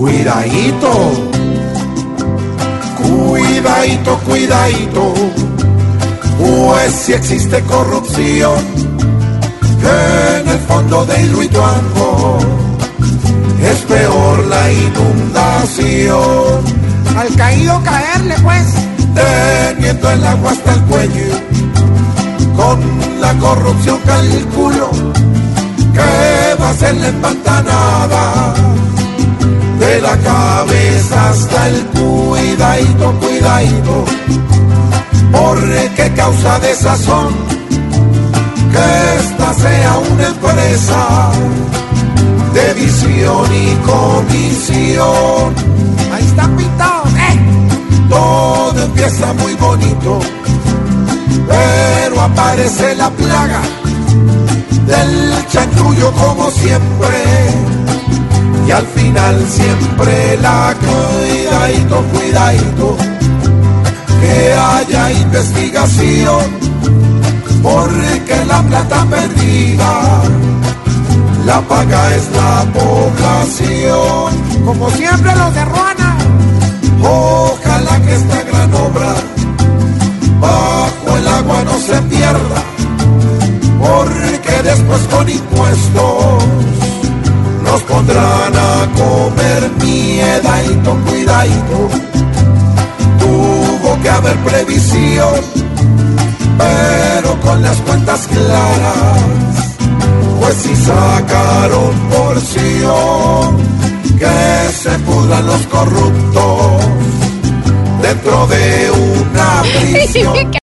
Cuidadito. Cuidadito, cuidadito. Pues si existe corrupción en el fondo de Hidroituango es peor la inundación. Al caído caerle pues. Teniendo el agua hasta el cuello. Con la corrupción calculo que va a ser la empantanada. De la cabeza hasta el cuidadito, cuidadito. Porque causa desazón que esta sea una empresa de visión y comisión. Ahí está pintado, ¿eh? Todo empieza muy bonito, pero aparece la plaga del chanchullo como siempre. Final siempre la cuidadito, cuidadito, que haya investigación, porque la plata perdida la paga es la población. Como siempre los de Ruana. Ojalá que esta gran obra bajo el agua no se pierda, porque después con impuestos nos pondrán a comer miedadito, cuidadito. Tuvo que haber previsión, pero con las cuentas claras pues si sacaron porción, que se pudran los corruptos dentro de una prisión.